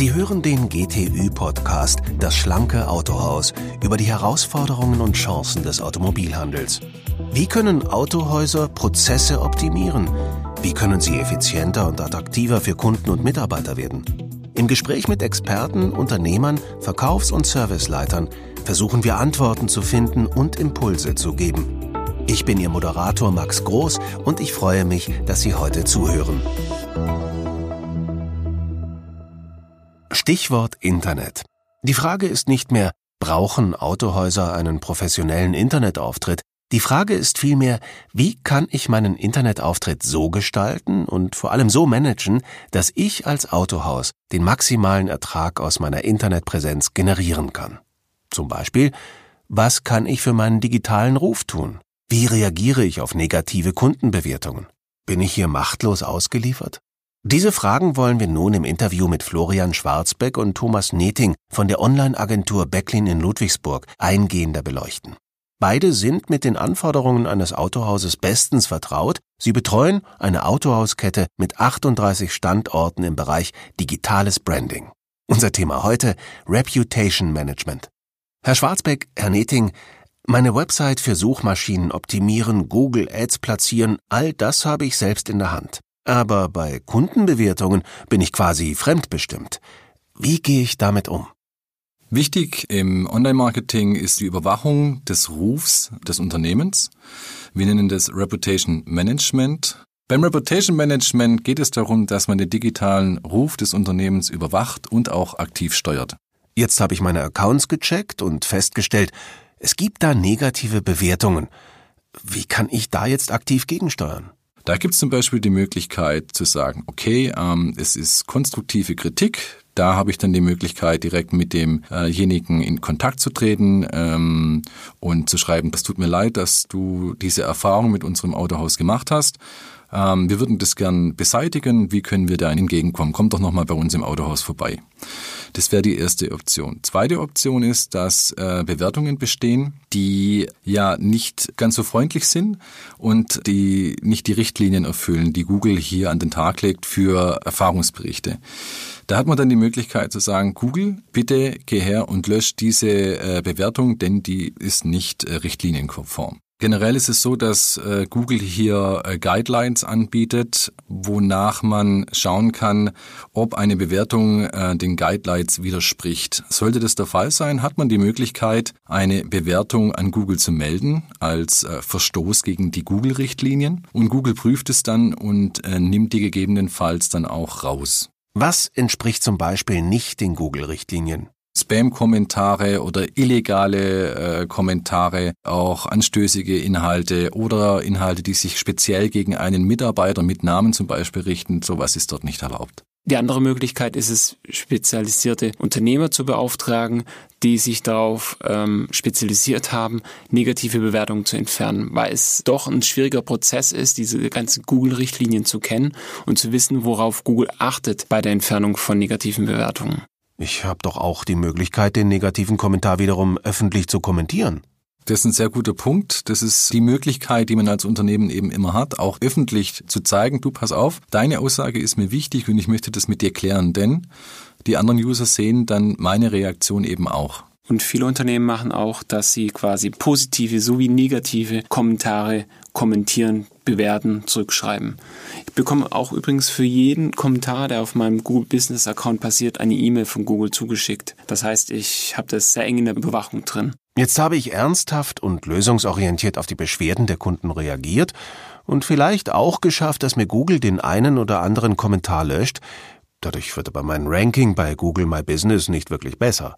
Sie hören den GTÜ-Podcast Das schlanke Autohaus über die Herausforderungen und Chancen des Automobilhandels. Wie können Autohäuser Prozesse optimieren? Wie können sie effizienter und attraktiver für Kunden und Mitarbeiter werden? Im Gespräch mit Experten, Unternehmern, Verkaufs- und Serviceleitern versuchen wir Antworten zu finden und Impulse zu geben. Ich bin Ihr Moderator Max Groß und ich freue mich, dass Sie heute zuhören. Stichwort Internet. Die Frage ist nicht mehr, brauchen Autohäuser einen professionellen Internetauftritt? Die Frage ist vielmehr, wie kann ich meinen Internetauftritt so gestalten und vor allem so managen, dass ich als Autohaus den maximalen Ertrag aus meiner Internetpräsenz generieren kann? Zum Beispiel, was kann ich für meinen digitalen Ruf tun? Wie reagiere ich auf negative Kundenbewertungen? Bin ich hier machtlos ausgeliefert? Diese Fragen wollen wir nun im Interview mit Florian Schwarzbeck und Thomas Neting von der Online-Agentur Becklin in Ludwigsburg eingehender beleuchten. Beide sind mit den Anforderungen eines Autohauses bestens vertraut. Sie betreuen eine Autohauskette mit 38 Standorten im Bereich digitales Branding. Unser Thema heute Reputation Management. Herr Schwarzbeck, Herr Neting, meine Website für Suchmaschinen optimieren, Google Ads platzieren, all das habe ich selbst in der Hand. Aber bei Kundenbewertungen bin ich quasi fremdbestimmt. Wie gehe ich damit um? Wichtig im Online-Marketing ist die Überwachung des Rufs des Unternehmens. Wir nennen das Reputation Management. Beim Reputation Management geht es darum, dass man den digitalen Ruf des Unternehmens überwacht und auch aktiv steuert. Jetzt habe ich meine Accounts gecheckt und festgestellt, es gibt da negative Bewertungen. Wie kann ich da jetzt aktiv gegensteuern? Da gibt es zum Beispiel die Möglichkeit zu sagen, okay, ähm, es ist konstruktive Kritik. Da habe ich dann die Möglichkeit, direkt mit demjenigen in Kontakt zu treten ähm, und zu schreiben, es tut mir leid, dass du diese Erfahrung mit unserem Autohaus gemacht hast. Ähm, wir würden das gern beseitigen. Wie können wir da entgegenkommen? Kommt doch nochmal bei uns im Autohaus vorbei. Das wäre die erste Option. Zweite Option ist, dass äh, Bewertungen bestehen, die ja nicht ganz so freundlich sind und die nicht die Richtlinien erfüllen, die Google hier an den Tag legt für Erfahrungsberichte. Da hat man dann die Möglichkeit zu sagen, Google, bitte geh her und lösch diese äh, Bewertung, denn die ist nicht äh, richtlinienkonform. Generell ist es so, dass äh, Google hier äh, Guidelines anbietet, wonach man schauen kann, ob eine Bewertung äh, den Guidelines widerspricht. Sollte das der Fall sein, hat man die Möglichkeit, eine Bewertung an Google zu melden als äh, Verstoß gegen die Google-Richtlinien. Und Google prüft es dann und äh, nimmt die gegebenenfalls dann auch raus. Was entspricht zum Beispiel nicht den Google-Richtlinien? Spam-Kommentare oder illegale äh, Kommentare, auch anstößige Inhalte oder Inhalte, die sich speziell gegen einen Mitarbeiter mit Namen zum Beispiel richten. Sowas ist dort nicht erlaubt. Die andere Möglichkeit ist es, spezialisierte Unternehmer zu beauftragen, die sich darauf ähm, spezialisiert haben, negative Bewertungen zu entfernen, weil es doch ein schwieriger Prozess ist, diese ganzen Google-Richtlinien zu kennen und zu wissen, worauf Google achtet bei der Entfernung von negativen Bewertungen. Ich habe doch auch die Möglichkeit, den negativen Kommentar wiederum öffentlich zu kommentieren. Das ist ein sehr guter Punkt. Das ist die Möglichkeit, die man als Unternehmen eben immer hat, auch öffentlich zu zeigen, du pass auf, deine Aussage ist mir wichtig und ich möchte das mit dir klären, denn die anderen User sehen dann meine Reaktion eben auch. Und viele Unternehmen machen auch, dass sie quasi positive sowie negative Kommentare kommentieren, bewerten, zurückschreiben. Ich bekomme auch übrigens für jeden Kommentar, der auf meinem Google Business Account passiert, eine E-Mail von Google zugeschickt. Das heißt, ich habe das sehr eng in der Bewachung drin. Jetzt habe ich ernsthaft und lösungsorientiert auf die Beschwerden der Kunden reagiert und vielleicht auch geschafft, dass mir Google den einen oder anderen Kommentar löscht. Dadurch wird aber mein Ranking bei Google My Business nicht wirklich besser.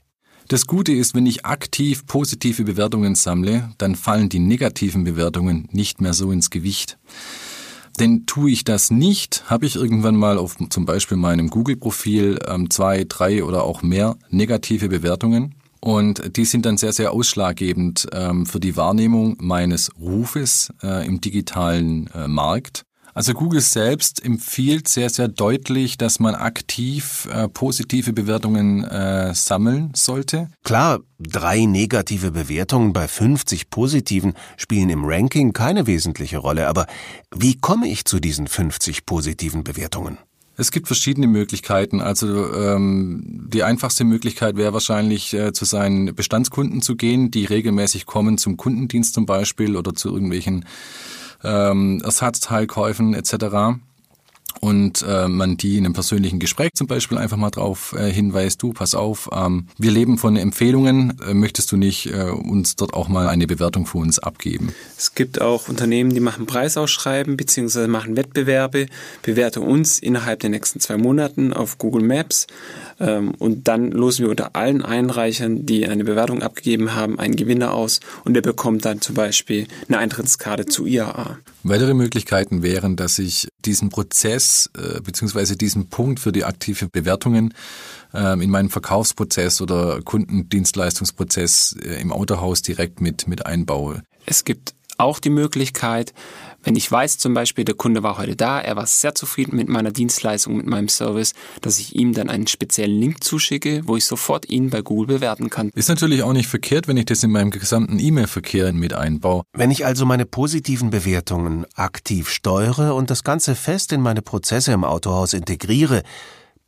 Das Gute ist, wenn ich aktiv positive Bewertungen sammle, dann fallen die negativen Bewertungen nicht mehr so ins Gewicht. Denn tue ich das nicht, habe ich irgendwann mal auf zum Beispiel meinem Google-Profil ähm, zwei, drei oder auch mehr negative Bewertungen. Und die sind dann sehr, sehr ausschlaggebend ähm, für die Wahrnehmung meines Rufes äh, im digitalen äh, Markt. Also Google selbst empfiehlt sehr, sehr deutlich, dass man aktiv äh, positive Bewertungen äh, sammeln sollte. Klar, drei negative Bewertungen bei 50 positiven spielen im Ranking keine wesentliche Rolle, aber wie komme ich zu diesen 50 positiven Bewertungen? Es gibt verschiedene Möglichkeiten. Also ähm, die einfachste Möglichkeit wäre wahrscheinlich äh, zu seinen Bestandskunden zu gehen, die regelmäßig kommen zum Kundendienst zum Beispiel oder zu irgendwelchen ähm, Ersatzteilkäufen etc und äh, man die in einem persönlichen Gespräch zum Beispiel einfach mal drauf äh, hinweist, du, pass auf, ähm, wir leben von Empfehlungen, äh, möchtest du nicht äh, uns dort auch mal eine Bewertung für uns abgeben? Es gibt auch Unternehmen, die machen Preisausschreiben beziehungsweise machen Wettbewerbe, bewerte uns innerhalb der nächsten zwei Monaten auf Google Maps ähm, und dann losen wir unter allen Einreichern, die eine Bewertung abgegeben haben, einen Gewinner aus und der bekommt dann zum Beispiel eine Eintrittskarte zu IAA. Weitere Möglichkeiten wären, dass ich diesen Prozess äh, bzw. diesen Punkt für die aktive Bewertungen äh, in meinen Verkaufsprozess oder Kundendienstleistungsprozess äh, im Autohaus direkt mit, mit einbaue. Es gibt auch die Möglichkeit, wenn ich weiß zum Beispiel, der Kunde war heute da, er war sehr zufrieden mit meiner Dienstleistung, mit meinem Service, dass ich ihm dann einen speziellen Link zuschicke, wo ich sofort ihn bei Google bewerten kann. Ist natürlich auch nicht verkehrt, wenn ich das in meinem gesamten E-Mail-Verkehr mit einbaue. Wenn ich also meine positiven Bewertungen aktiv steuere und das Ganze fest in meine Prozesse im Autohaus integriere,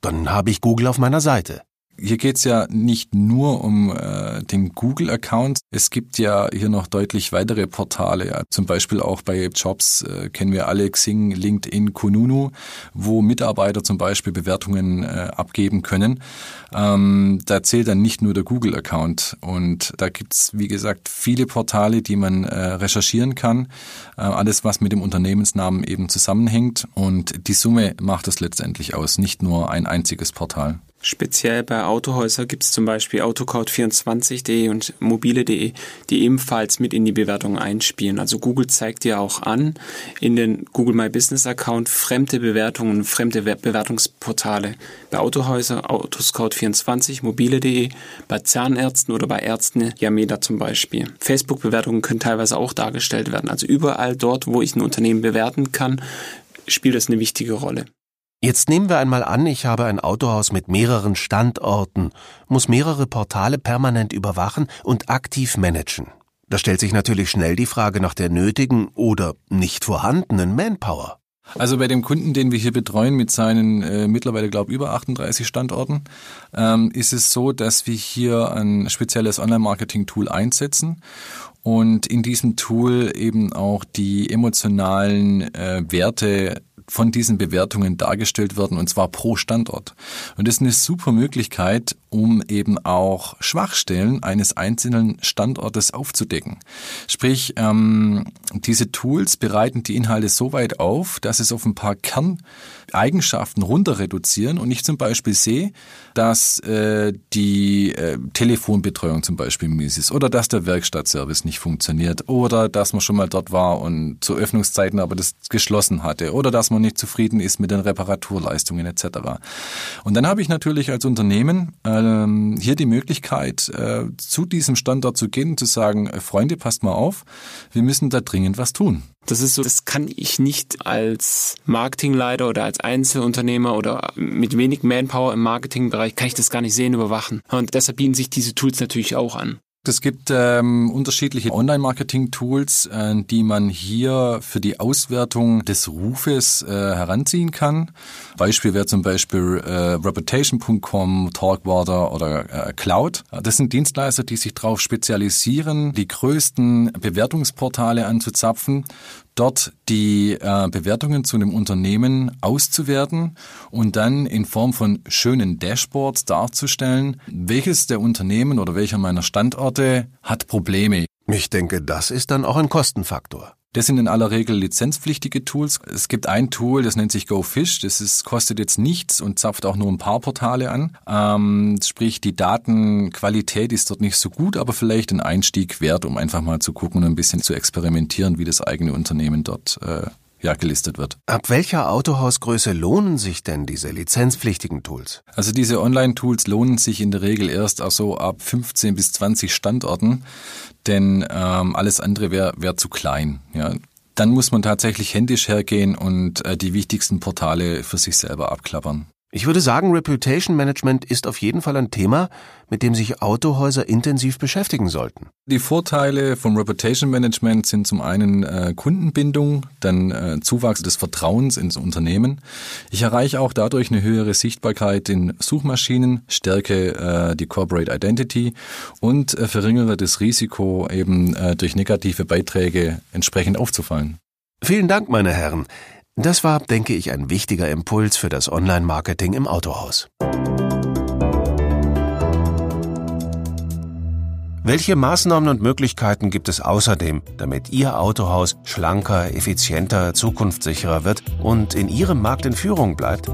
dann habe ich Google auf meiner Seite. Hier geht es ja nicht nur um äh, den Google-Account. Es gibt ja hier noch deutlich weitere Portale. Ja. Zum Beispiel auch bei Jobs äh, kennen wir alle Xing, LinkedIn, Kununu, wo Mitarbeiter zum Beispiel Bewertungen äh, abgeben können. Ähm, da zählt dann nicht nur der Google-Account. Und da gibt's wie gesagt, viele Portale, die man äh, recherchieren kann. Äh, alles, was mit dem Unternehmensnamen eben zusammenhängt. Und die Summe macht es letztendlich aus, nicht nur ein einziges Portal. Speziell bei Autohäuser gibt es zum Beispiel autocode24.de und mobile.de, die ebenfalls mit in die Bewertungen einspielen. Also Google zeigt dir auch an in den Google My Business Account fremde Bewertungen, fremde Bewertungsportale. Bei Autohäuser Autoscout24, mobile.de, bei Zahnärzten oder bei Ärzten Yameda zum Beispiel. Facebook-Bewertungen können teilweise auch dargestellt werden. Also überall dort, wo ich ein Unternehmen bewerten kann, spielt das eine wichtige Rolle. Jetzt nehmen wir einmal an, ich habe ein Autohaus mit mehreren Standorten, muss mehrere Portale permanent überwachen und aktiv managen. Da stellt sich natürlich schnell die Frage nach der nötigen oder nicht vorhandenen Manpower. Also bei dem Kunden, den wir hier betreuen mit seinen äh, mittlerweile, glaube ich, über 38 Standorten, ähm, ist es so, dass wir hier ein spezielles Online-Marketing-Tool einsetzen und in diesem Tool eben auch die emotionalen äh, Werte von diesen Bewertungen dargestellt werden, und zwar pro Standort. Und das ist eine super Möglichkeit, um eben auch Schwachstellen eines einzelnen Standortes aufzudecken. Sprich, ähm, diese Tools bereiten die Inhalte so weit auf, dass es auf ein paar Kerneigenschaften runter reduzieren und ich zum Beispiel sehe, dass äh, die äh, Telefonbetreuung zum Beispiel mies ist oder dass der Werkstattservice nicht funktioniert oder dass man schon mal dort war und zu Öffnungszeiten aber das geschlossen hatte oder dass man nicht zufrieden ist mit den Reparaturleistungen etc. Und dann habe ich natürlich als Unternehmen ähm, hier die Möglichkeit, äh, zu diesem Standort zu gehen und zu sagen, äh, Freunde, passt mal auf, wir müssen da dringend was tun. Das ist so, das kann ich nicht als Marketingleiter oder als Einzelunternehmer oder mit wenig Manpower im Marketingbereich kann ich das gar nicht sehen, überwachen. Und deshalb bieten sich diese Tools natürlich auch an. Es gibt ähm, unterschiedliche Online-Marketing-Tools, äh, die man hier für die Auswertung des Rufes äh, heranziehen kann. Beispiel wäre zum Beispiel äh, Reputation.com, Talkwater oder äh, Cloud. Das sind Dienstleister, die sich darauf spezialisieren, die größten Bewertungsportale anzuzapfen dort die äh, Bewertungen zu einem Unternehmen auszuwerten und dann in Form von schönen Dashboards darzustellen, welches der Unternehmen oder welcher meiner Standorte hat Probleme. Ich denke, das ist dann auch ein Kostenfaktor. Das sind in aller Regel lizenzpflichtige Tools. Es gibt ein Tool, das nennt sich GoFish. Das ist, kostet jetzt nichts und zapft auch nur ein paar Portale an. Ähm, sprich, die Datenqualität ist dort nicht so gut, aber vielleicht ein Einstieg wert, um einfach mal zu gucken und ein bisschen zu experimentieren, wie das eigene Unternehmen dort äh, ja, gelistet wird. Ab welcher Autohausgröße lohnen sich denn diese lizenzpflichtigen Tools? Also diese Online-Tools lohnen sich in der Regel erst auch so ab 15 bis 20 Standorten, denn ähm, alles andere wäre wär zu klein. Ja. dann muss man tatsächlich händisch hergehen und äh, die wichtigsten Portale für sich selber abklappern. Ich würde sagen, Reputation Management ist auf jeden Fall ein Thema, mit dem sich Autohäuser intensiv beschäftigen sollten. Die Vorteile vom Reputation Management sind zum einen äh, Kundenbindung, dann äh, Zuwachs des Vertrauens ins Unternehmen. Ich erreiche auch dadurch eine höhere Sichtbarkeit in Suchmaschinen, stärke äh, die Corporate Identity und äh, verringere das Risiko, eben äh, durch negative Beiträge entsprechend aufzufallen. Vielen Dank, meine Herren. Das war, denke ich, ein wichtiger Impuls für das Online-Marketing im Autohaus. Welche Maßnahmen und Möglichkeiten gibt es außerdem, damit Ihr Autohaus schlanker, effizienter, zukunftssicherer wird und in Ihrem Markt in Führung bleibt?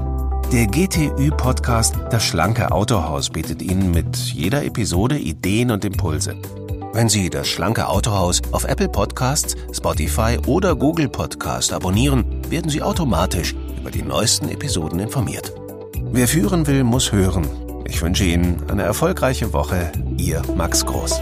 Der GTÜ-Podcast Das schlanke Autohaus bietet Ihnen mit jeder Episode Ideen und Impulse. Wenn Sie das schlanke Autohaus auf Apple Podcasts, Spotify oder Google Podcast abonnieren, werden Sie automatisch über die neuesten Episoden informiert. Wer führen will, muss hören. Ich wünsche Ihnen eine erfolgreiche Woche. Ihr Max Groß.